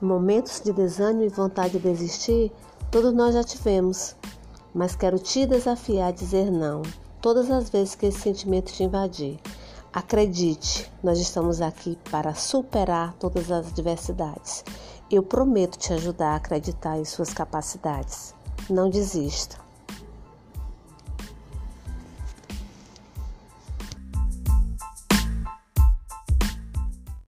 Momentos de desânimo e vontade de desistir, todos nós já tivemos. Mas quero te desafiar a dizer não todas as vezes que esse sentimento te invadir. Acredite, nós estamos aqui para superar todas as adversidades. Eu prometo te ajudar a acreditar em suas capacidades. Não desista.